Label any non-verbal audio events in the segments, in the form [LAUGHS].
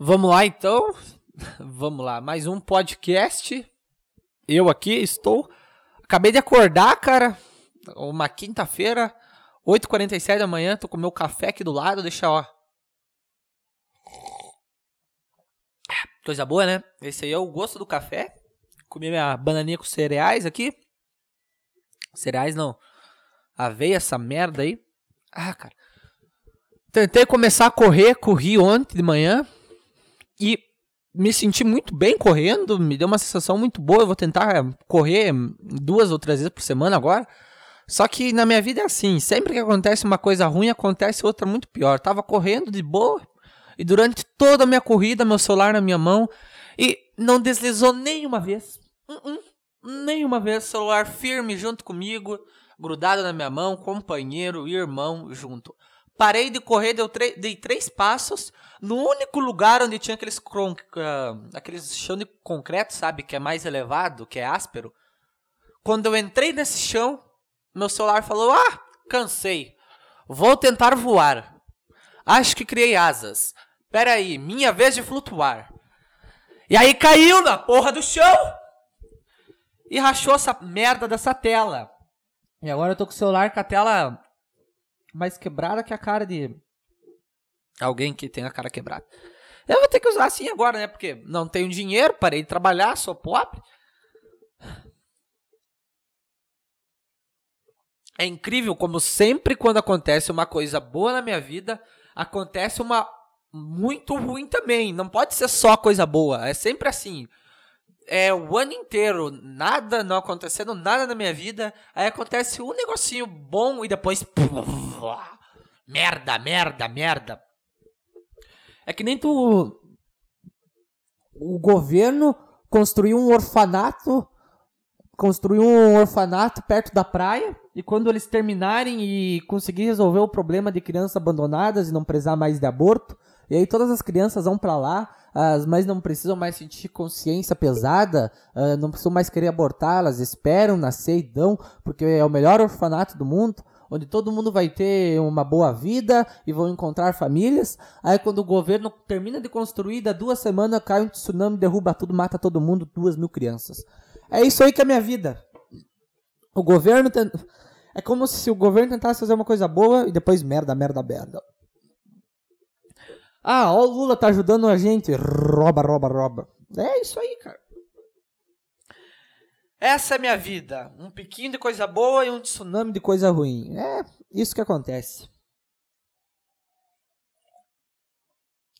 Vamos lá então. Vamos lá, mais um podcast. Eu aqui estou. Acabei de acordar, cara. Uma quinta-feira, 8h47 da manhã. Tô com meu café aqui do lado. Deixa, ó. Coisa boa, né? Esse aí é o gosto do café. Comi minha bananinha com cereais aqui. Cereais não. Aveia, essa merda aí. Ah, cara. Tentei começar a correr, corri ontem de manhã. E me senti muito bem correndo, me deu uma sensação muito boa. Eu vou tentar correr duas ou três vezes por semana agora. Só que na minha vida é assim, sempre que acontece uma coisa ruim, acontece outra muito pior. Tava correndo de boa e durante toda a minha corrida, meu celular na minha mão e não deslizou nenhuma vez. Uh -uh, nenhuma vez, celular firme junto comigo, grudado na minha mão, companheiro, irmão junto. Parei de correr, deu dei três passos. No único lugar onde tinha aqueles, uh, aqueles chão de concreto, sabe? Que é mais elevado, que é áspero. Quando eu entrei nesse chão, meu celular falou: Ah, cansei. Vou tentar voar. Acho que criei asas. Pera aí, minha vez de flutuar. E aí caiu na porra do chão. E rachou essa merda dessa tela. E agora eu tô com o celular com a tela mais quebrada que a cara de alguém que tem a cara quebrada. Eu vou ter que usar assim agora, né? Porque não tenho dinheiro, parei de trabalhar, sou pobre. É incrível como sempre quando acontece uma coisa boa na minha vida, acontece uma muito ruim também. Não pode ser só coisa boa, é sempre assim. É o ano inteiro, nada não acontecendo, nada na minha vida, aí acontece um negocinho bom e depois [LAUGHS] merda, merda, merda. É que nem tu o governo construiu um orfanato, construiu um orfanato perto da praia e quando eles terminarem e conseguir resolver o problema de crianças abandonadas e não precisar mais de aborto, e aí todas as crianças vão para lá, as mães não precisam mais sentir consciência pesada, uh, não precisam mais querer abortar, elas esperam nascer e dão, porque é o melhor orfanato do mundo, onde todo mundo vai ter uma boa vida e vão encontrar famílias. Aí quando o governo termina de construir, dá duas semanas cai um tsunami, derruba tudo, mata todo mundo, duas mil crianças. É isso aí que é a minha vida. O governo. É como se o governo tentasse fazer uma coisa boa e depois merda, merda, merda. Ah, ó, o Lula tá ajudando a gente. Roba, rouba, rouba. É isso aí, cara. Essa é minha vida. Um piquinho de coisa boa e um tsunami de coisa ruim. É isso que acontece.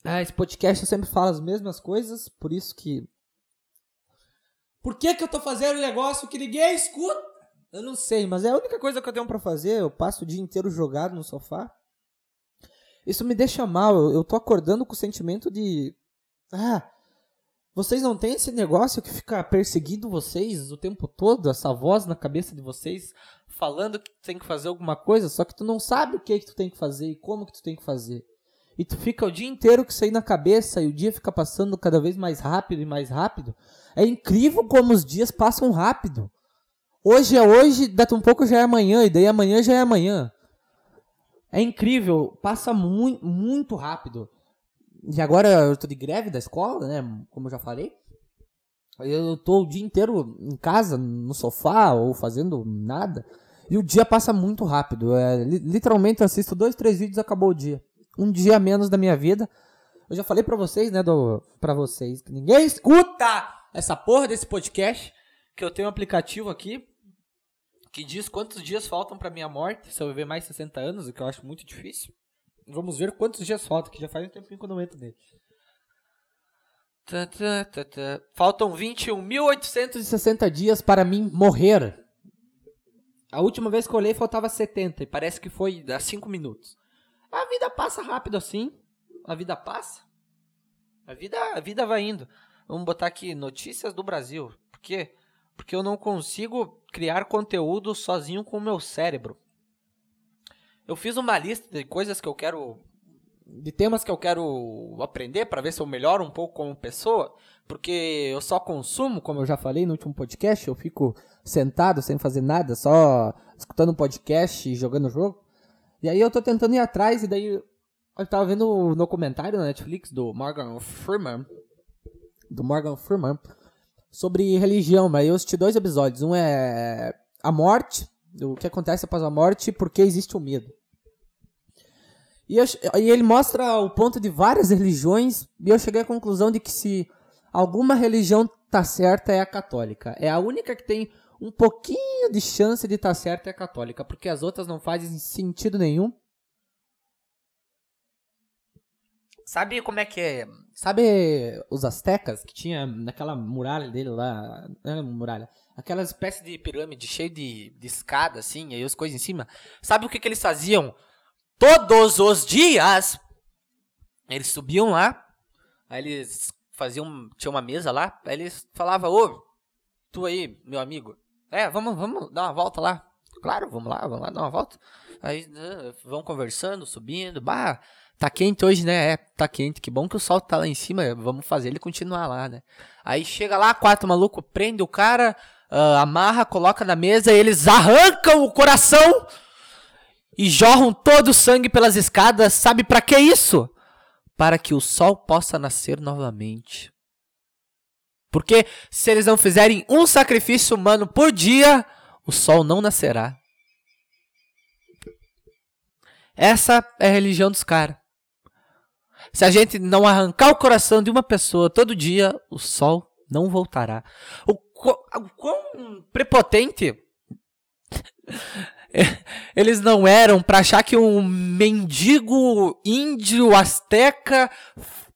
Ah, esse podcast eu sempre falo as mesmas coisas, por isso que. Por que, que eu tô fazendo um negócio que ninguém escuta? Eu não sei, mas é a única coisa que eu tenho para fazer. Eu passo o dia inteiro jogado no sofá. Isso me deixa mal. Eu, eu tô acordando com o sentimento de. Ah, vocês não têm esse negócio que fica perseguindo vocês o tempo todo, essa voz na cabeça de vocês falando que tem que fazer alguma coisa, só que tu não sabe o que, que tu tem que fazer e como que tu tem que fazer. E tu fica o dia inteiro com isso aí na cabeça e o dia fica passando cada vez mais rápido e mais rápido. É incrível como os dias passam rápido. Hoje é hoje, daqui um pouco já é amanhã, e daí amanhã já é amanhã. É incrível, passa muito, muito rápido. E agora eu tô de greve da escola, né? Como eu já falei. Eu tô o dia inteiro em casa, no sofá, ou fazendo nada. E o dia passa muito rápido. É, literalmente eu assisto dois, três vídeos e acabou o dia. Um dia a menos da minha vida. Eu já falei pra vocês, né, do, pra vocês, que ninguém escuta essa porra desse podcast. Que eu tenho um aplicativo aqui que diz quantos dias faltam para minha morte, se eu viver mais 60 anos, o que eu acho muito difícil. Vamos ver quantos dias faltam, que já faz um tempinho que eu não entro nele. Faltam 21.860 dias para mim morrer. A última vez que eu olhei faltava 70 e parece que foi há 5 minutos. A vida passa rápido assim. A vida passa. A vida, a vida vai indo. Vamos botar aqui notícias do Brasil. Por quê? Porque eu não consigo criar conteúdo sozinho com o meu cérebro. Eu fiz uma lista de coisas que eu quero. de temas que eu quero aprender para ver se eu melhoro um pouco como pessoa. Porque eu só consumo, como eu já falei no último podcast, eu fico sentado sem fazer nada, só escutando um podcast e jogando jogo. E aí eu tô tentando ir atrás e daí Eu tava vendo no comentário na Netflix do Morgan Freeman. Do Morgan Freeman. Sobre religião, mas eu assisti dois episódios. Um é a morte, o que acontece após a morte e por que existe o medo. E, eu, e ele mostra o ponto de várias religiões, e eu cheguei à conclusão de que se alguma religião tá certa é a católica. É a única que tem um pouquinho de chance de estar tá certa é a católica, porque as outras não fazem sentido nenhum. Sabe como é que é? Sabe os astecas que tinha naquela muralha dele lá, não muralha, aquela espécie de pirâmide cheia de, de escada assim, aí as coisas em cima. Sabe o que que eles faziam? Todos os dias eles subiam lá, aí eles faziam, tinha uma mesa lá, aí eles falavam, ô, tu aí, meu amigo, é, vamos, vamos dar uma volta lá. Claro, vamos lá, vamos lá dar uma volta. Aí uh, vão conversando, subindo. Bah, tá quente hoje, né? É, tá quente. Que bom que o sol tá lá em cima. Vamos fazer ele continuar lá, né? Aí chega lá, quatro malucos, prende o cara, uh, amarra, coloca na mesa, e eles arrancam o coração e jorram todo o sangue pelas escadas. Sabe para que isso? Para que o sol possa nascer novamente. Porque se eles não fizerem um sacrifício humano por dia, o sol não nascerá. Essa é a religião dos caras. Se a gente não arrancar o coração de uma pessoa todo dia, o sol não voltará. O, quão prepotente [LAUGHS] eles não eram para achar que um mendigo índio asteca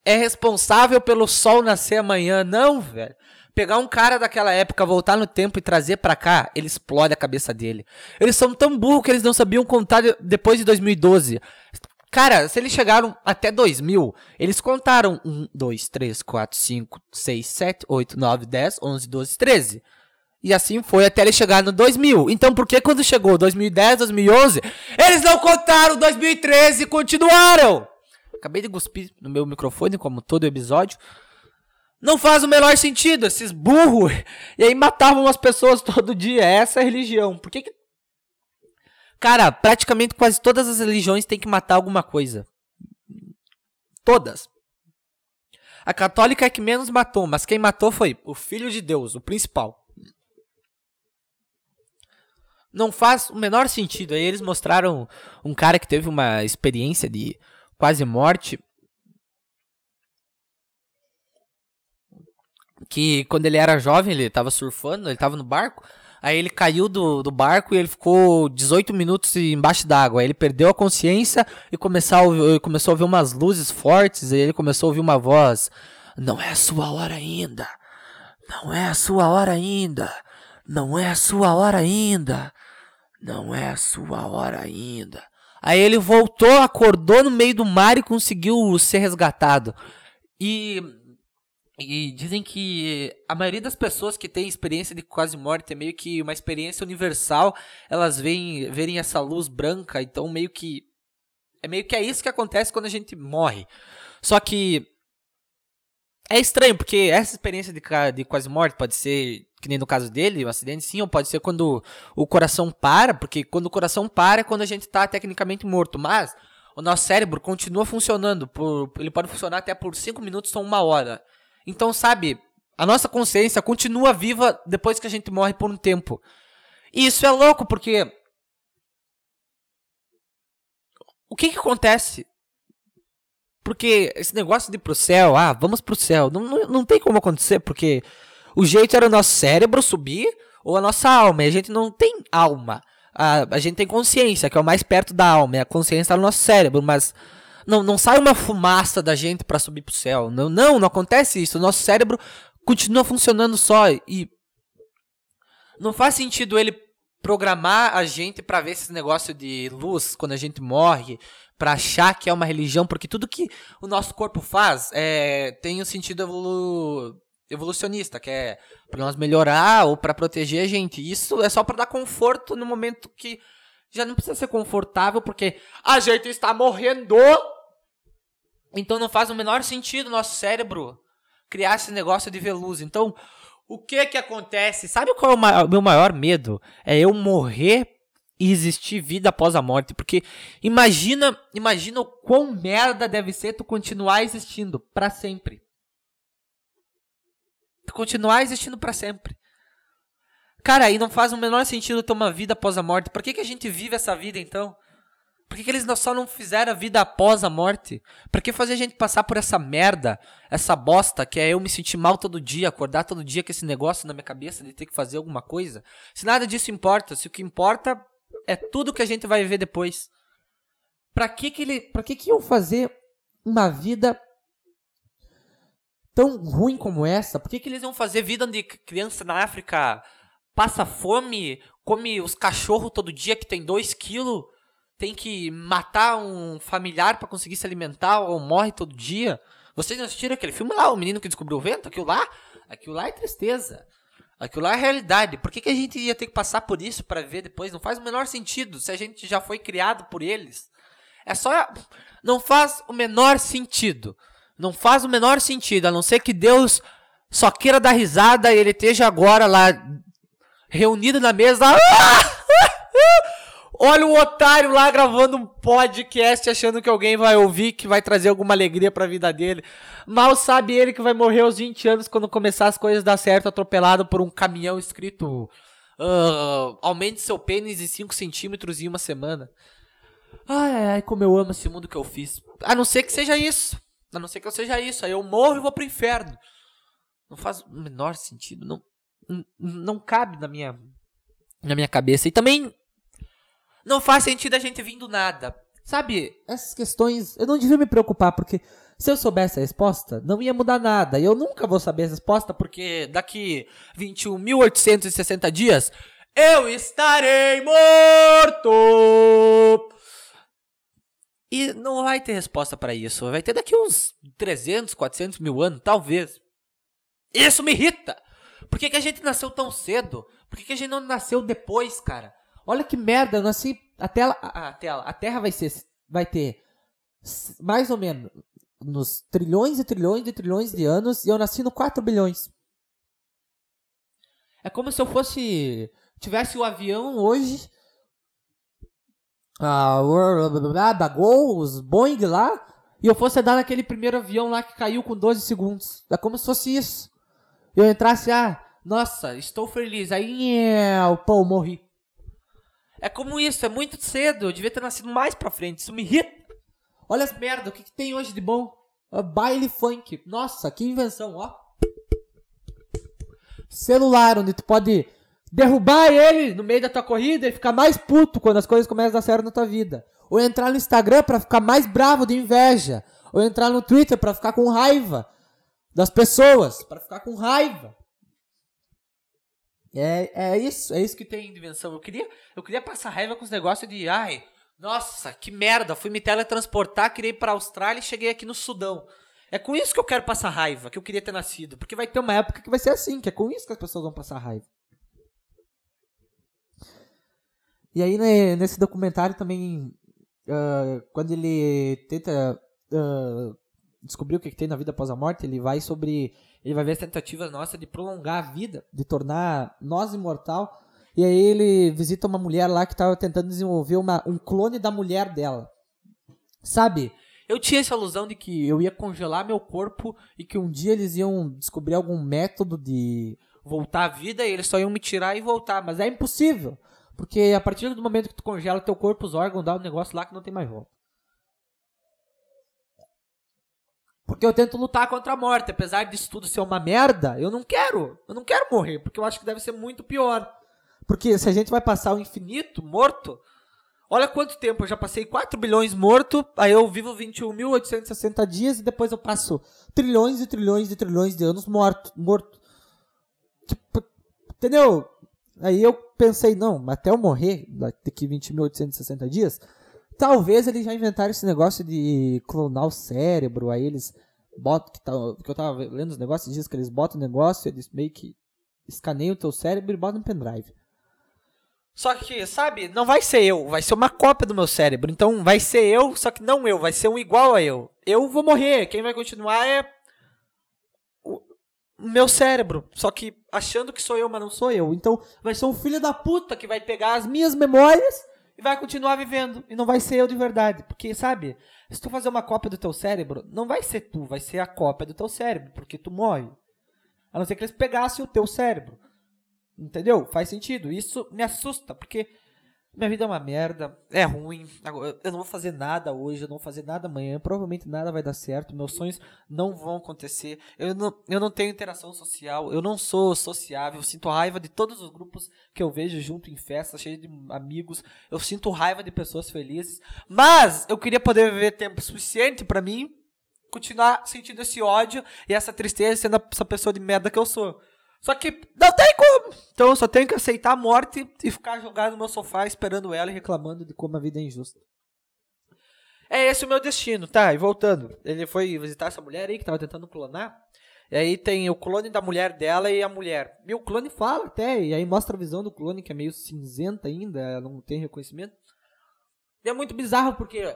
é responsável pelo sol nascer amanhã. Não, velho. Pegar um cara daquela época, voltar no tempo e trazer pra cá, ele explode a cabeça dele. Eles são tão burros que eles não sabiam contar depois de 2012. Cara, se eles chegaram até 2000, eles contaram 1, 2, 3, 4, 5, 6, 7, 8, 9, 10, 11, 12, 13. E assim foi até ele chegar no 2000. Então por que quando chegou 2010, 2011, eles não contaram 2013 e continuaram? Acabei de cuspir no meu microfone, como todo episódio. Não faz o menor sentido, esses burros. E aí matavam as pessoas [LAUGHS] todo dia. Essa é a religião. Por que que... Cara, praticamente quase todas as religiões têm que matar alguma coisa. Todas. A católica é que menos matou, mas quem matou foi o Filho de Deus, o principal. Não faz o menor sentido. Aí eles mostraram um cara que teve uma experiência de quase morte. Que quando ele era jovem, ele estava surfando, ele estava no barco. Aí ele caiu do, do barco e ele ficou 18 minutos embaixo d'água. Aí ele perdeu a consciência e começou a, ouvir, começou a ouvir umas luzes fortes. E ele começou a ouvir uma voz: Não é a sua hora ainda. Não é a sua hora ainda. Não é a sua hora ainda. Não é a sua hora ainda. Aí ele voltou, acordou no meio do mar e conseguiu ser resgatado. E, e dizem que a maioria das pessoas que tem experiência de quase morte é meio que uma experiência universal. Elas veem, verem essa luz branca, então meio que é meio que é isso que acontece quando a gente morre. Só que é estranho, porque essa experiência de, de quase morte pode ser que nem no caso dele, um acidente sim, ou pode ser quando o coração para, porque quando o coração para é quando a gente está tecnicamente morto, mas o nosso cérebro continua funcionando, por, ele pode funcionar até por 5 minutos ou uma hora. Então, sabe, a nossa consciência continua viva depois que a gente morre por um tempo. E isso é louco, porque o que que acontece? Porque esse negócio de ir pro céu, ah, vamos pro céu, não, não, não tem como acontecer, porque o jeito era o nosso cérebro subir ou a nossa alma. E a gente não tem alma. A, a gente tem consciência, que é o mais perto da alma. E a consciência está no nosso cérebro, mas não, não sai uma fumaça da gente para subir pro céu. Não, não, não acontece isso. O nosso cérebro continua funcionando só. E não faz sentido ele programar a gente para ver esse negócio de luz quando a gente morre, para achar que é uma religião, porque tudo que o nosso corpo faz é, tem um sentido evolu evolucionista, que é para nós melhorar ou para proteger a gente. Isso é só para dar conforto no momento que já não precisa ser confortável, porque a gente está morrendo. Então não faz o menor sentido nosso cérebro criar esse negócio de ver luz. Então, o que que acontece? Sabe qual é o meu maior medo? É eu morrer existir vida após a morte, porque imagina, imagina o quão merda deve ser tu continuar existindo para sempre. Tu continuar existindo para sempre. Cara, aí não faz o menor sentido ter uma vida após a morte. Por que, que a gente vive essa vida então? Por que, que eles só não fizeram a vida após a morte? Por que fazer a gente passar por essa merda, essa bosta, que é eu me sentir mal todo dia, acordar todo dia com esse negócio na minha cabeça de ter que fazer alguma coisa? Se nada disso importa, se o que importa é tudo que a gente vai viver depois. Pra que que ele, pra que que eu fazer uma vida tão ruim como essa? Por que que eles iam fazer vida onde criança na África passa fome, come os cachorros todo dia que tem 2 quilos, tem que matar um familiar para conseguir se alimentar ou morre todo dia? Vocês não assistiram aquele filme lá, o menino que descobriu o vento? Aquilo lá? Aquilo lá é tristeza. Aquilo lá é realidade. Por que, que a gente ia ter que passar por isso para ver depois? Não faz o menor sentido se a gente já foi criado por eles. É só. Não faz o menor sentido. Não faz o menor sentido, a não ser que Deus só queira dar risada e ele esteja agora lá reunido na mesa. Olha o otário lá gravando um podcast achando que alguém vai ouvir, que vai trazer alguma alegria pra vida dele. Mal sabe ele que vai morrer aos 20 anos quando começar as coisas dar certo, atropelado por um caminhão escrito uh, aumente seu pênis em 5 centímetros em uma semana. Ai, ai, como eu amo esse mundo que eu fiz. A não ser que seja isso. A não ser que eu seja isso. Aí eu morro e vou pro inferno. Não faz o menor sentido. Não, não, cabe na minha, na minha cabeça. E também não faz sentido a gente vir do nada. Sabe, essas questões eu não devia me preocupar, porque se eu soubesse a resposta, não ia mudar nada. E eu nunca vou saber a resposta, porque daqui 21.860 dias eu estarei morto. E não vai ter resposta para isso. Vai ter daqui uns 300, 400 mil anos, talvez. Isso me irrita. Por que, que a gente nasceu tão cedo? Por que, que a gente não nasceu depois, cara? Olha que merda, eu nasci. A tela. A, a tela. A Terra vai ser. Vai ter. Mais ou menos. Nos trilhões e trilhões e trilhões de anos. E eu nasci no 4 bilhões. É como se eu fosse. Tivesse o avião hoje. A da Gol, os Boeing lá. E eu fosse dar naquele primeiro avião lá que caiu com 12 segundos. É como se fosse isso. Eu entrasse, ah, nossa, estou feliz. Aí, pô, morri. É como isso, é muito cedo. Eu devia ter nascido mais pra frente. Isso me irrita. Olha as merda, o que, que tem hoje de bom? Uh, baile funk. Nossa, que invenção, ó. Celular, onde tu pode derrubar ele no meio da tua corrida e ficar mais puto quando as coisas começam a dar certo na tua vida. Ou entrar no Instagram para ficar mais bravo de inveja. Ou entrar no Twitter para ficar com raiva das pessoas, para ficar com raiva. É, é isso, é isso que tem invenção. Eu queria, eu queria passar raiva com os negócios de, ai, nossa, que merda, fui me teletransportar, queria ir pra Austrália e cheguei aqui no Sudão. É com isso que eu quero passar raiva, que eu queria ter nascido. Porque vai ter uma época que vai ser assim, que é com isso que as pessoas vão passar raiva. E aí, né, nesse documentário também, uh, quando ele tenta uh, descobrir o que, tem na vida após a morte, ele vai sobre ele vai ver as tentativas nossas de prolongar a vida, de tornar nós imortal. E aí ele visita uma mulher lá que estava tentando desenvolver uma, um clone da mulher dela. Sabe? Eu tinha essa ilusão de que eu ia congelar meu corpo e que um dia eles iam descobrir algum método de voltar à vida e eles só iam me tirar e voltar. Mas é impossível. Porque a partir do momento que tu congela teu corpo, os órgãos, dá um negócio lá que não tem mais volta. Porque eu tento lutar contra a morte. Apesar disso tudo ser uma merda, eu não quero. Eu não quero morrer, porque eu acho que deve ser muito pior. Porque se a gente vai passar o infinito morto, olha quanto tempo. Eu já passei 4 bilhões morto, aí eu vivo 21.860 dias e depois eu passo trilhões e trilhões e trilhões de anos morto. morto. Tipo, entendeu? Aí eu pensei, não, até eu morrer, daqui 20.860 dias, Talvez eles já inventaram esse negócio de clonar o cérebro, aí eles botam, que, tá, que eu tava lendo os negócios, diz que eles botam o negócio, eles meio que escaneiam o teu cérebro e botam no pendrive. Só que, sabe, não vai ser eu, vai ser uma cópia do meu cérebro. Então vai ser eu, só que não eu, vai ser um igual a eu. Eu vou morrer, quem vai continuar é meu cérebro. Só que achando que sou eu, mas não sou eu. Então vai ser um filho da puta que vai pegar as minhas memórias e vai continuar vivendo. E não vai ser eu de verdade. Porque, sabe, se tu fazer uma cópia do teu cérebro, não vai ser tu, vai ser a cópia do teu cérebro. Porque tu morre. A não ser que eles pegassem o teu cérebro. Entendeu? Faz sentido. Isso me assusta, porque minha vida é uma merda, é ruim. Eu não vou fazer nada hoje, eu não vou fazer nada amanhã. Provavelmente nada vai dar certo. Meus sonhos não vão acontecer. Eu não, eu não tenho interação social, eu não sou sociável. Sinto raiva de todos os grupos que eu vejo junto em festas, cheio de amigos. Eu sinto raiva de pessoas felizes. Mas eu queria poder viver tempo suficiente para mim continuar sentindo esse ódio e essa tristeza sendo essa pessoa de merda que eu sou. Só que não tem como. Então eu só tenho que aceitar a morte e ficar jogado no meu sofá esperando ela e reclamando de como a vida é injusta. É esse o meu destino, tá? E voltando. Ele foi visitar essa mulher aí que tava tentando clonar. E aí tem o clone da mulher dela e a mulher. E o clone fala até, e aí mostra a visão do clone que é meio cinzenta ainda, não tem reconhecimento. E é muito bizarro porque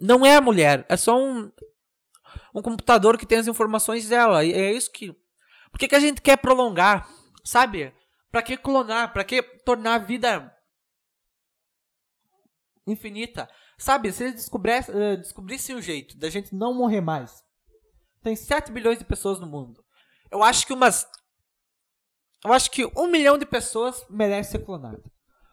não é a mulher, é só um um computador que tem as informações dela. E é isso que por que, que a gente quer prolongar? Sabe? Para que clonar? Para que tornar a vida infinita? Sabe? Se eles descobrissem, uh, descobrissem um jeito da gente não morrer mais. Tem 7 bilhões de pessoas no mundo. Eu acho que umas. Eu acho que um milhão de pessoas merece ser clonado.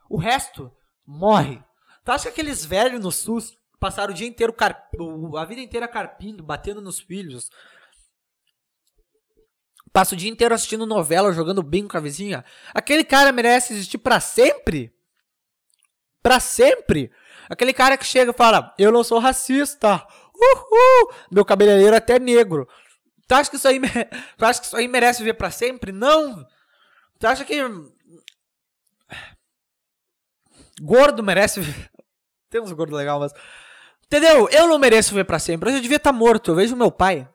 O resto morre. Tu acha que aqueles velhos no SUS passaram o dia inteiro, carp... a vida inteira carpindo, batendo nos filhos, passa o dia inteiro assistindo novela, jogando bingo com a vizinha, aquele cara merece existir para sempre? Para sempre? Aquele cara que chega e fala: Eu não sou racista. Uhul! Meu cabeleireiro é até negro. Tu acha que isso aí, [LAUGHS] tu acha que isso aí merece viver para sempre? Não! Tu acha que. Gordo merece. [LAUGHS] Tem uns gordos legais, mas. Entendeu? Eu não mereço viver para sempre. Eu já devia estar tá morto. Eu vejo meu pai.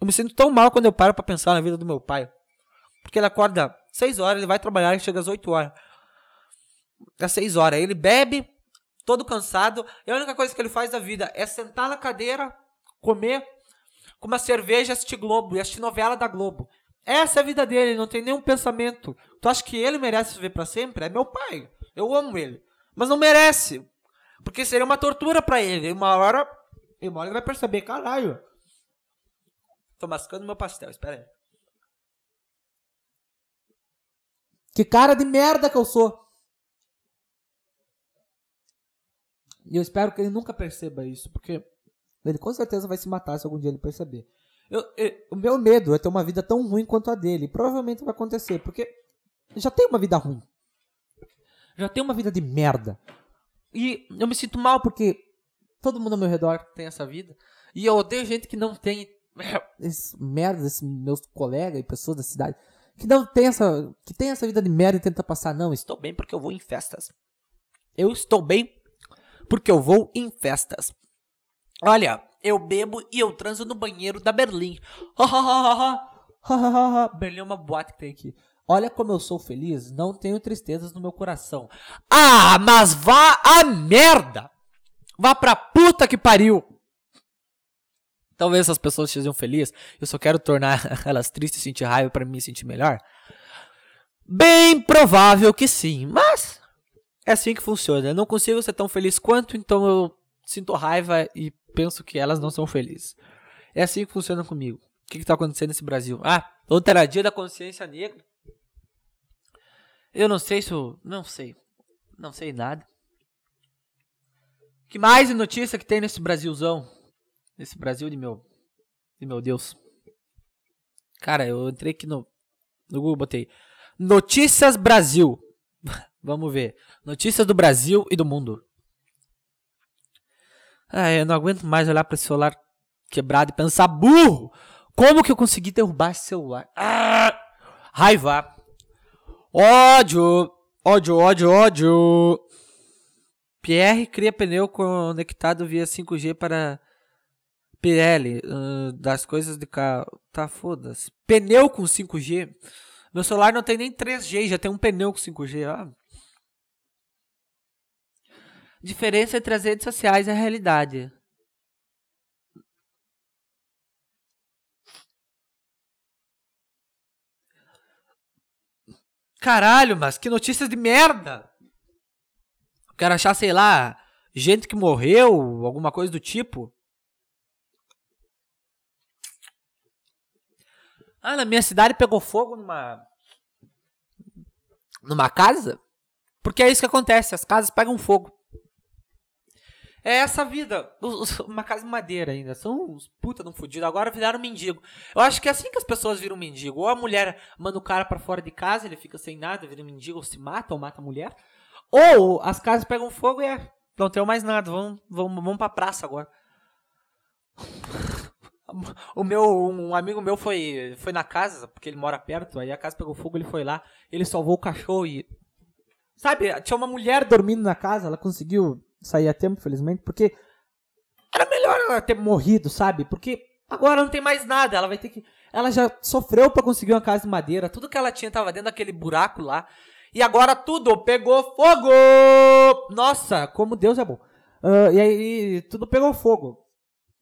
Eu me sinto tão mal quando eu paro para pensar na vida do meu pai. Porque ele acorda 6 horas, ele vai trabalhar e chega às 8 horas. Às 6 horas. Ele bebe, todo cansado. E a única coisa que ele faz da vida é sentar na cadeira, comer, com uma cerveja, assistir Globo e assistir novela da Globo. Essa é a vida dele, não tem nenhum pensamento. Tu acha que ele merece viver para sempre? É meu pai. Eu amo ele. Mas não merece. Porque seria uma tortura para ele. E uma hora, uma hora ele vai perceber, caralho. Tô mascando meu pastel, espera aí. Que cara de merda que eu sou. E eu espero que ele nunca perceba isso, porque ele com certeza vai se matar se algum dia ele perceber. Eu, eu, o meu medo é ter uma vida tão ruim quanto a dele. Provavelmente vai acontecer, porque já tem uma vida ruim. Já tem uma vida de merda. E eu me sinto mal porque todo mundo ao meu redor tem essa vida. E eu odeio gente que não tem esses merdas, esses meus colegas e pessoas da cidade, que não tem essa, que tem essa vida de merda e tenta passar, não, estou bem porque eu vou em festas. Eu estou bem porque eu vou em festas. Olha, eu bebo e eu transo no banheiro da Berlim. Berlim é uma boate que tem aqui. Olha como eu sou feliz, não tenho tristezas no meu coração. Ah, mas vá a merda! Vá pra puta que pariu! Talvez essas pessoas estejam felizes. Eu só quero tornar [LAUGHS] elas tristes e sentir raiva para me sentir melhor. Bem provável que sim, mas é assim que funciona. Eu não consigo ser tão feliz quanto, então eu sinto raiva e penso que elas não são felizes. É assim que funciona comigo. O que está acontecendo nesse Brasil? Ah, outra dia da consciência negra. Eu não sei se eu. Não sei. Não sei nada. Que mais notícia que tem nesse Brasilzão? Nesse Brasil de meu. De meu Deus. Cara, eu entrei aqui no. No Google, botei. Notícias Brasil. [LAUGHS] Vamos ver. Notícias do Brasil e do mundo. Ah, eu não aguento mais olhar para esse celular quebrado e pensar, burro! Como que eu consegui derrubar esse celular? Ah! Raiva! Ódio! Ódio, ódio, ódio! Pierre cria pneu conectado via 5G para Pirelli, uh, das coisas de carro. Tá foda-se. Pneu com 5G. Meu celular não tem nem 3G, já tem um pneu com 5G. Ó. Diferença entre as redes sociais e a realidade. Caralho, mas que notícias de merda! Quero achar, sei lá, gente que morreu, alguma coisa do tipo. Ah, na minha cidade pegou fogo numa. numa casa? Porque é isso que acontece, as casas pegam fogo. É essa vida. Uma casa de madeira ainda. São os puta não fudido. Agora viraram mendigo. Eu acho que é assim que as pessoas viram mendigo. Ou a mulher manda o cara para fora de casa, ele fica sem nada, vira mendigo, ou se mata, ou mata a mulher. Ou as casas pegam fogo e é. Não tem mais nada. Vamos, vamos, vamos pra praça agora. O meu, um amigo meu foi, foi na casa, porque ele mora perto, aí a casa pegou fogo, ele foi lá, ele salvou o cachorro e. Sabe, tinha uma mulher dormindo na casa, ela conseguiu sair a tempo, felizmente, porque era melhor ela ter morrido, sabe? Porque agora não tem mais nada, ela vai ter que. Ela já sofreu para conseguir uma casa de madeira, tudo que ela tinha tava dentro daquele buraco lá. E agora tudo pegou fogo! Nossa, como Deus é bom. Uh, e aí tudo pegou fogo.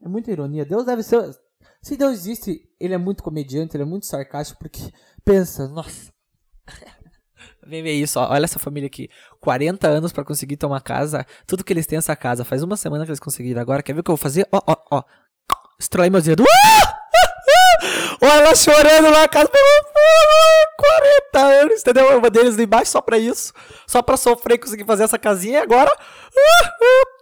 É muita ironia. Deus deve ser. Se Deus existe, ele é muito comediante, ele é muito sarcástico, porque pensa, nossa. [LAUGHS] Vem ver isso, ó. olha essa família aqui. 40 anos para conseguir ter uma casa. Tudo que eles têm essa casa. Faz uma semana que eles conseguiram. Agora, quer ver o que eu vou fazer? Ó, ó, ó. Estrelei meus dedos. [LAUGHS] Olha ela chorando lá, a casa pegou fogo. 40 anos, entendeu? Uma deles embaixo só pra isso. Só pra sofrer e conseguir fazer essa casinha. E agora. [LAUGHS]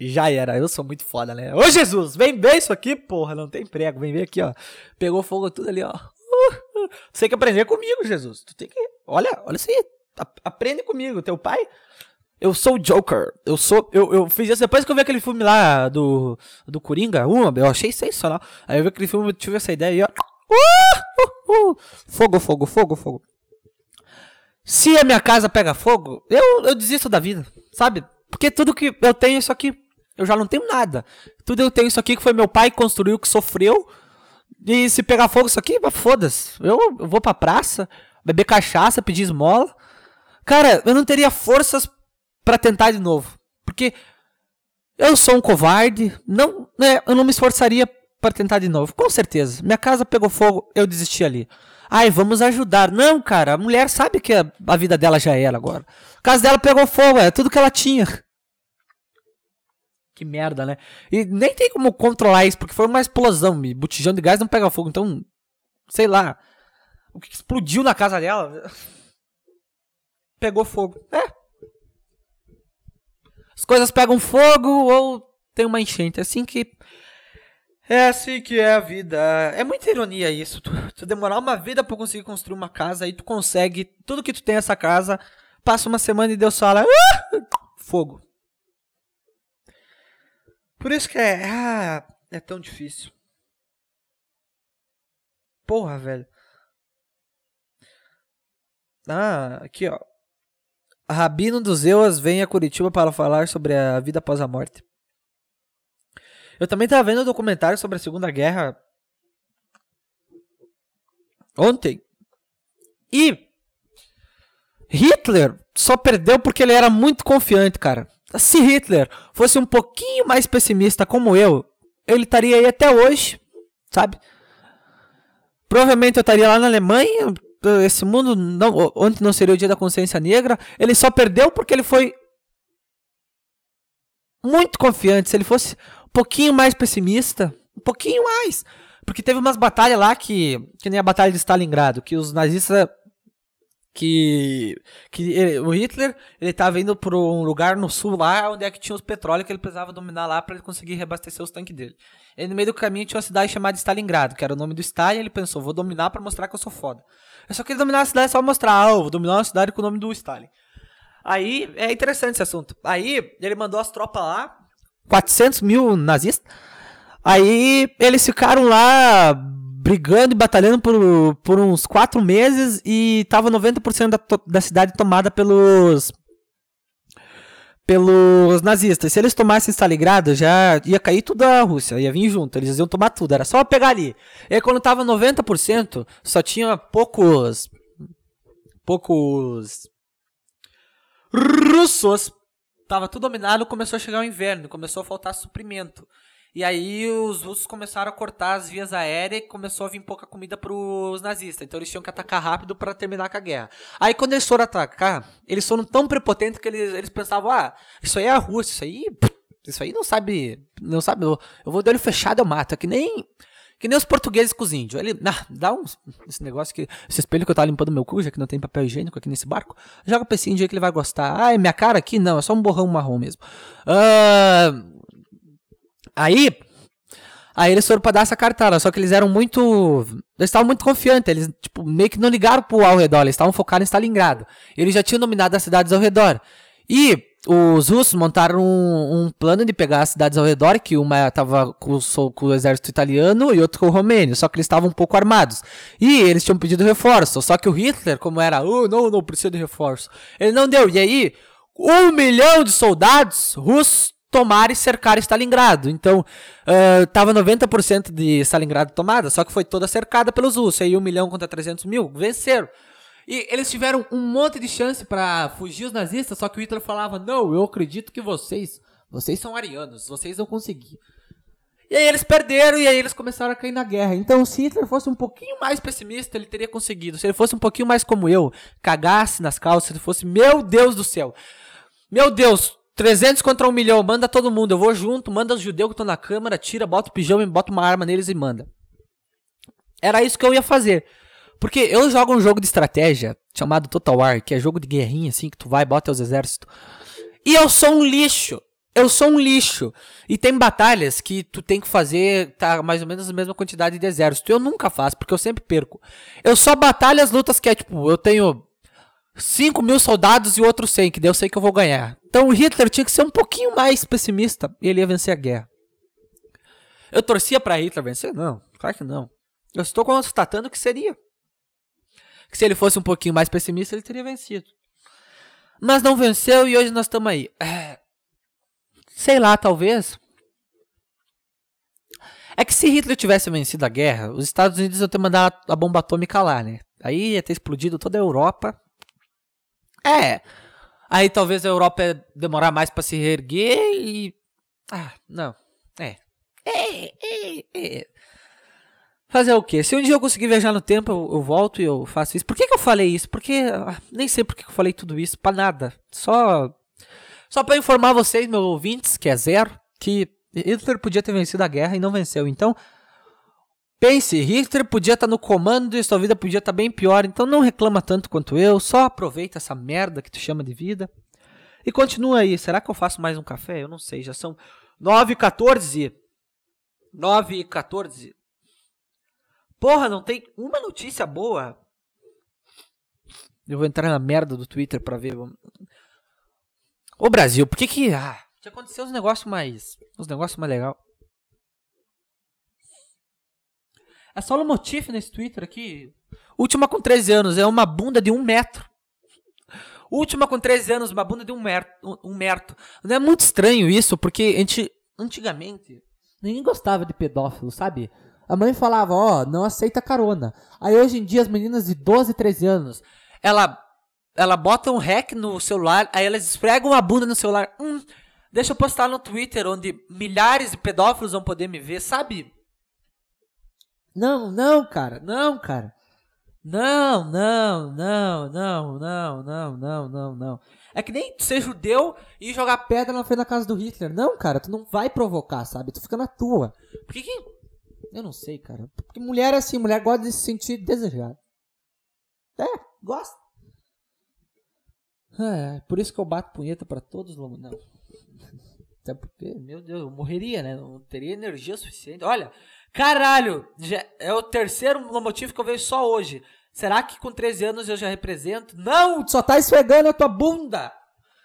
Já era, eu sou muito foda, né? Ô Jesus, vem ver isso aqui, porra, não tem prego. Vem ver aqui, ó. Pegou fogo tudo ali, ó. Você tem que aprender comigo, Jesus. Tu tem que. Olha, olha isso aí. Aprende comigo, teu pai. Eu sou o Joker. Eu sou. Eu, eu fiz isso depois que eu vi aquele filme lá do. Do Coringa. Uma, eu achei sensacional. Aí eu vi aquele filme, tive essa ideia e ó. Uh, uh, uh. Fogo, fogo, fogo, fogo. Se a minha casa pega fogo, eu, eu desisto da vida, sabe? Porque tudo que eu tenho é isso aqui. Eu já não tenho nada. Tudo eu tenho isso aqui que foi meu pai que construiu, que sofreu. E se pegar fogo isso aqui, foda-se. Eu, eu vou pra praça, beber cachaça, pedir esmola. Cara, eu não teria forças para tentar de novo. Porque eu sou um covarde. Não, né, eu não me esforçaria para tentar de novo. Com certeza. Minha casa pegou fogo, eu desisti ali. Ai, vamos ajudar. Não, cara, a mulher sabe que a, a vida dela já era agora. A casa dela pegou fogo, é tudo que ela tinha. Que merda, né? E nem tem como controlar isso, porque foi uma explosão. E botijão de gás não pega fogo. Então, sei lá. O que explodiu na casa dela pegou fogo. É. As coisas pegam fogo ou tem uma enchente. É assim que. É assim que é a vida. É muita ironia isso. Tu, tu demorar uma vida para conseguir construir uma casa, aí tu consegue tudo que tu tem nessa casa. Passa uma semana e Deus fala: ah! fogo. Por isso que é. Ah, é tão difícil. Porra, velho. Ah, aqui ó. Rabino dos Euas vem a Curitiba para falar sobre a vida após a morte. Eu também estava vendo um documentário sobre a Segunda Guerra ontem. E Hitler só perdeu porque ele era muito confiante, cara. Se Hitler fosse um pouquinho mais pessimista como eu, ele estaria aí até hoje, sabe? Provavelmente eu estaria lá na Alemanha, esse mundo não, ontem não seria o dia da consciência negra. Ele só perdeu porque ele foi muito confiante. Se ele fosse um pouquinho mais pessimista, um pouquinho mais. Porque teve umas batalhas lá que. Que nem a batalha de Stalingrado, que os nazistas que, que ele, o Hitler ele estava indo para um lugar no sul lá onde é que tinha os petróleos que ele precisava dominar lá para ele conseguir reabastecer os tanques dele. E no meio do caminho tinha uma cidade chamada Stalingrado, que era o nome do Stalin, ele pensou, vou dominar para mostrar que eu sou foda. Eu só queria dominar a cidade só mostrar, ah, vou dominar uma cidade com o nome do Stalin. Aí, é interessante esse assunto. Aí, ele mandou as tropas lá, 400 mil nazistas. Aí, eles ficaram lá brigando e batalhando por, por uns quatro meses e tava 90% da, da cidade tomada pelos pelos nazistas. Se eles tomassem Stalingrado, já ia cair tudo a Rússia, ia vir junto, eles iam tomar tudo, era só pegar ali. E quando tava 90%, só tinha poucos poucos russos. Tava tudo dominado, começou a chegar o inverno, começou a faltar suprimento. E aí os russos começaram a cortar as vias aéreas e começou a vir pouca comida pros nazistas. Então eles tinham que atacar rápido para terminar com a guerra. Aí quando eles foram atacar, eles foram tão prepotentes que eles, eles pensavam, ah, isso aí é a Rússia, isso aí. Isso aí não sabe. Não sabe. Eu, vou de olho fechado, eu mato. É que nem. Que nem os portugueses com os índios. Ele, ah, dá um. Esse negócio que. Esse espelho que eu tava limpando meu cu, já que não tem papel higiênico aqui nesse barco. Joga pra esse índio aí que ele vai gostar. Ah, é minha cara aqui? Não, é só um borrão marrom mesmo. Uh, Aí, aí eles foram pra dar essa cartada, só que eles eram muito. Eles estavam muito confiantes, eles tipo, meio que não ligaram pro ao redor, eles estavam focados em Stalingrado. Eles já tinham nominado as cidades ao redor. E os russos montaram um, um, plano de pegar as cidades ao redor, que uma estava com, com, o exército italiano e outra com o romênio, só que eles estavam um pouco armados. E eles tinham pedido reforço, só que o Hitler, como era, oh, não, não precisa de reforço, ele não deu. E aí, um milhão de soldados russos tomar e cercar Stalingrado. Então, uh, tava 90% de Stalingrado tomada, só que foi toda cercada pelos russos. Aí 1 milhão contra 300 mil, venceram. E eles tiveram um monte de chance para fugir os nazistas, só que o Hitler falava: Não, eu acredito que vocês, vocês são arianos, vocês vão conseguir. E aí eles perderam e aí eles começaram a cair na guerra. Então, se Hitler fosse um pouquinho mais pessimista, ele teria conseguido. Se ele fosse um pouquinho mais como eu, cagasse nas calças, ele fosse, meu Deus do céu. Meu Deus, 300 contra 1 milhão, manda todo mundo. Eu vou junto, manda os judeus que estão na câmara, tira, bota o pijama, bota uma arma neles e manda. Era isso que eu ia fazer. Porque eu jogo um jogo de estratégia chamado Total War, que é jogo de guerrinha, assim, que tu vai bota os exércitos. E eu sou um lixo. Eu sou um lixo. E tem batalhas que tu tem que fazer tá, mais ou menos a mesma quantidade de exército. Eu nunca faço, porque eu sempre perco. Eu só batalho as lutas que é tipo, eu tenho 5 mil soldados e outros 100, que daí eu sei que eu vou ganhar. Então o Hitler tinha que ser um pouquinho mais pessimista e ele ia vencer a guerra. Eu torcia para Hitler vencer? Não, claro que não. Eu estou constatando que seria. Que se ele fosse um pouquinho mais pessimista, ele teria vencido. Mas não venceu e hoje nós estamos aí. É... Sei lá, talvez. É que se Hitler tivesse vencido a guerra, os Estados Unidos iam ter mandado a bomba atômica lá, né? Aí ia ter explodido toda a Europa é. Aí talvez a Europa demorar mais para se reerguer e. Ah, não. É. É, é, é. Fazer o quê? Se um dia eu conseguir viajar no tempo, eu, eu volto e eu faço isso. Por que, que eu falei isso? Porque. Ah, nem sei por que eu falei tudo isso. Pra nada. Só. Só para informar vocês, meus ouvintes, que é zero, que Hitler podia ter vencido a guerra e não venceu. Então, Pense, Hitler podia estar tá no comando e sua vida podia estar tá bem pior, então não reclama tanto quanto eu, só aproveita essa merda que tu chama de vida. E continua aí, será que eu faço mais um café? Eu não sei, já são 9 e 14. 9 e 14. Porra, não tem uma notícia boa. Eu vou entrar na merda do Twitter pra ver. Ô Brasil, por que que... Ah, tinha acontecido uns negócios mais... Uns negócios mais legais. É só no motif nesse Twitter aqui. Última com 13 anos, é uma bunda de um metro. Última com 13 anos, uma bunda de um merto. Um. Não é muito estranho isso, porque gente, antigamente ninguém gostava de pedófilo, sabe? A mãe falava, ó, oh, não aceita carona. Aí hoje em dia as meninas de 12, 13 anos, ela ela bota um hack no celular, aí elas esfregam a bunda no celular. Hum, deixa eu postar no Twitter, onde milhares de pedófilos vão poder me ver, sabe? Não, não, cara, não, cara. Não, não, não, não, não, não, não, não, não. É que nem ser judeu e jogar pedra na frente da casa do Hitler. Não, cara, tu não vai provocar, sabe? Tu fica na tua. Por que que... Eu não sei, cara. Porque mulher é assim, mulher gosta de se sentir desejada. É, gosta. É, por isso que eu bato punheta para todos os Não. [LAUGHS] Até porque, meu Deus, eu morreria, né? Não teria energia suficiente. Olha, Caralho, já é o terceiro motivo que eu vejo só hoje. Será que com 13 anos eu já represento? Não, só tá esfregando a tua bunda.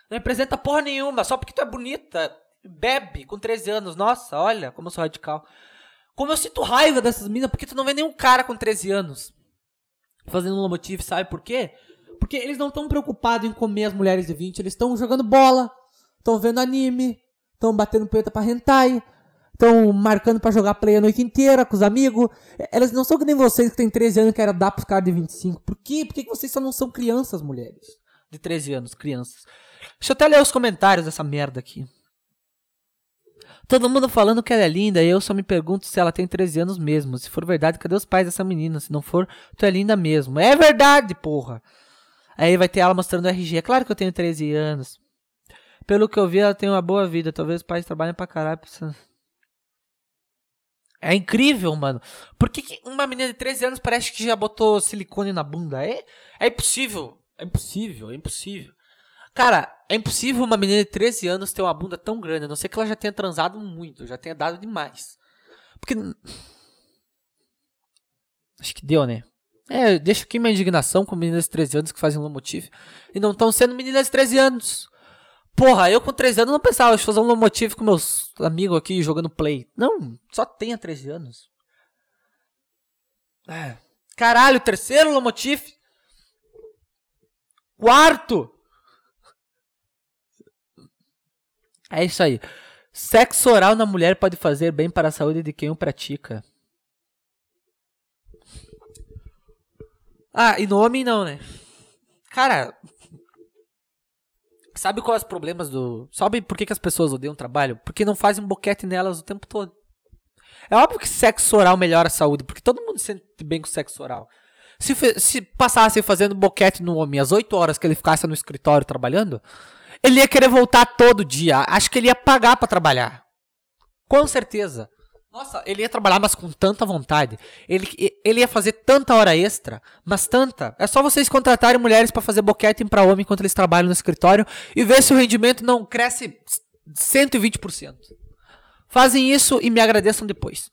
Não representa porra nenhuma, só porque tu é bonita. Bebe com 13 anos. Nossa, olha como eu sou radical. Como eu sinto raiva dessas minas, porque tu não vê nenhum cara com 13 anos fazendo um motivo, sabe por quê? Porque eles não estão preocupados em comer as mulheres de 20, eles estão jogando bola, estão vendo anime, estão batendo punheta pra hentai, estão marcando para jogar play a noite inteira com os amigos. Elas não são que nem vocês que tem 13 anos que era dar pros caras de 25. Por quê? Por que vocês só não são crianças, mulheres? De 13 anos, crianças. Deixa eu até ler os comentários dessa merda aqui. Todo mundo falando que ela é linda e eu só me pergunto se ela tem 13 anos mesmo. Se for verdade, cadê os pais dessa menina? Se não for, tu é linda mesmo. É verdade, porra. Aí vai ter ela mostrando o RG. É claro que eu tenho 13 anos. Pelo que eu vi, ela tem uma boa vida. Talvez os pais trabalhem pra caralho. É incrível, mano. Por que, que, uma menina de 13 anos parece que já botou silicone na bunda? É, é impossível. É impossível, é impossível. Cara, é impossível uma menina de 13 anos ter uma bunda tão grande, a não ser que ela já tenha transado muito, já tenha dado demais. Porque. Acho que deu, né? É, deixa aqui minha indignação com meninas de 13 anos que fazem Lomotif e não estão sendo meninas de 13 anos. Porra, eu com 13 anos não pensava em fazer um Lomotif com meus amigos aqui jogando play. Não, só tenha 13 anos. É. Caralho, terceiro Lomotif. Quarto. É isso aí. Sexo oral na mulher pode fazer bem para a saúde de quem o pratica. Ah, e no homem não, né? Cara, sabe quais os problemas do. Sabe por que, que as pessoas odeiam o trabalho? Porque não fazem um boquete nelas o tempo todo. É óbvio que sexo oral melhora a saúde, porque todo mundo se sente bem com sexo oral. Se, se passasse fazendo boquete no homem às 8 horas que ele ficasse no escritório trabalhando, ele ia querer voltar todo dia. Acho que ele ia pagar para trabalhar. Com certeza. Nossa, ele ia trabalhar, mas com tanta vontade. Ele, ele ia fazer tanta hora extra, mas tanta. É só vocês contratarem mulheres para fazer boquete para homem enquanto eles trabalham no escritório e ver se o rendimento não cresce 120%. Fazem isso e me agradeçam depois.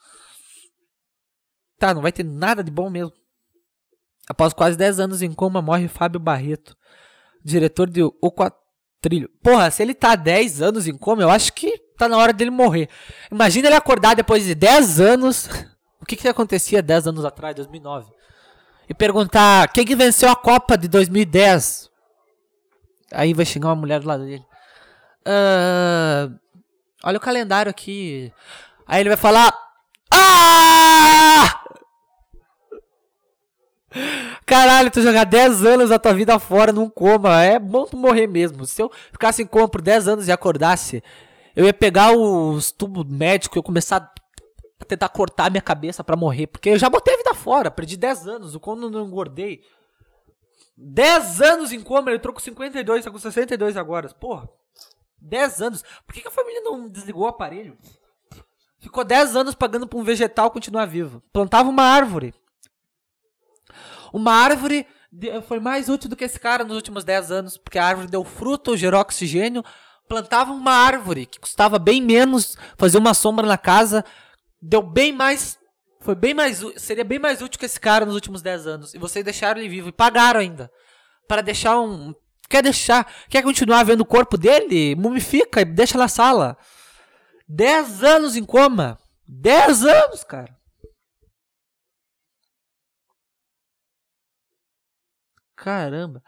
Tá, não vai ter nada de bom mesmo. Após quase 10 anos em coma, morre Fábio Barreto, diretor de O trilho. Porra, se ele tá 10 anos em coma, eu acho que tá na hora dele morrer. Imagina ele acordar depois de 10 anos. [LAUGHS] O que que acontecia 10 anos atrás, 2009? E perguntar quem que venceu a Copa de 2010. Aí vai chegar uma mulher do lado dele. Uh, olha o calendário aqui. Aí ele vai falar: Ah! Caralho, tu jogar 10 anos da tua vida fora num coma. É bom tu morrer mesmo. Se eu ficasse em coma por 10 anos e acordasse, eu ia pegar os tubos médicos e eu começar a tentar cortar minha cabeça para morrer. Porque eu já botei a vida fora. Perdi 10 anos. Quando não engordei. 10 anos em coma, ele trocou com 52, tá com 62 agora. Porra. 10 anos. Por que, que a família não desligou o aparelho? Ficou 10 anos pagando pra um vegetal continuar vivo. Plantava uma árvore. Uma árvore foi mais útil do que esse cara nos últimos 10 anos, porque a árvore deu fruto, gerou oxigênio. Plantava uma árvore que custava bem menos fazer uma sombra na casa, deu bem mais. Foi bem mais. Seria bem mais útil que esse cara nos últimos 10 anos. E vocês deixaram ele vivo e pagaram ainda. Para deixar um. Quer deixar. Quer continuar vendo o corpo dele? Mumifica e deixa na sala. 10 anos em coma. 10 anos, cara. Caramba.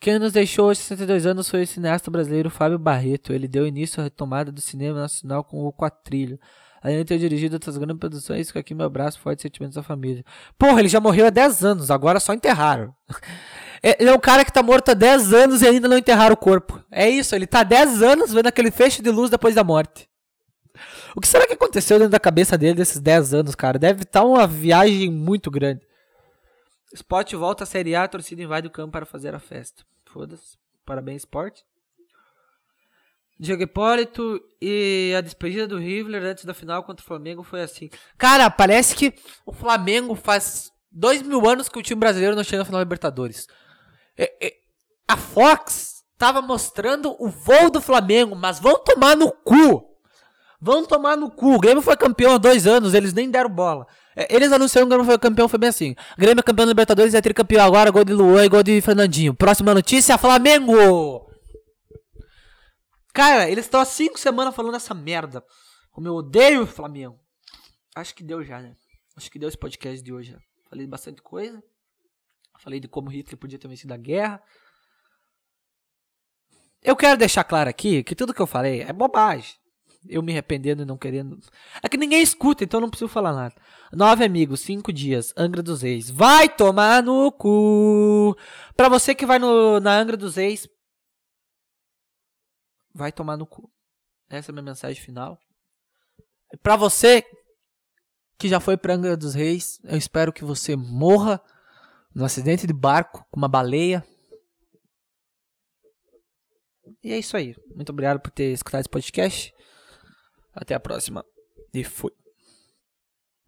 Quem nos deixou aos 62 anos foi o cineasta brasileiro Fábio Barreto. Ele deu início à retomada do cinema nacional com o Quatrilho. Além de ter dirigido outras grandes produções, fica aqui meu abraço, forte sentimentos da família. Porra, ele já morreu há 10 anos, agora só enterraram. [LAUGHS] É, ele é um cara que tá morto há 10 anos e ainda não enterraram o corpo. É isso, ele tá há 10 anos vendo aquele feixe de luz depois da morte. O que será que aconteceu dentro da cabeça dele desses 10 anos, cara? Deve estar tá uma viagem muito grande. Sport volta à Série A, a torcida invade o campo para fazer a festa. Foda-se. Parabéns, Sport. Diego Hipólito e a despedida do River antes da final contra o Flamengo foi assim. Cara, parece que o Flamengo faz dois mil anos que o time brasileiro não chega na final da Libertadores. É, é, a Fox tava mostrando o voo do Flamengo, mas vão tomar no cu. Vão tomar no cu. O Grêmio foi campeão há dois anos, eles nem deram bola. É, eles anunciaram que o Grêmio foi campeão, foi bem assim. Grêmio é campeão da Libertadores e é tricampeão agora, gol de Luan e gol de Fernandinho. Próxima notícia, Flamengo! Cara, eles estão há cinco semanas falando essa merda. Como eu odeio o Flamengo. Acho que deu já, né? Acho que deu esse podcast de hoje. Falei bastante coisa. Falei de como Hitler podia ter vencido a guerra. Eu quero deixar claro aqui que tudo que eu falei é bobagem eu me arrependendo e não querendo. É que ninguém escuta, então não preciso falar nada. Nove amigos, cinco dias, Angra dos Reis. Vai tomar no cu! Pra você que vai no, na Angra dos Reis, vai tomar no cu. Essa é a minha mensagem final. Pra você que já foi pra Angra dos Reis, eu espero que você morra num acidente de barco com uma baleia. E é isso aí. Muito obrigado por ter escutado esse podcast. Até a próxima. E fui.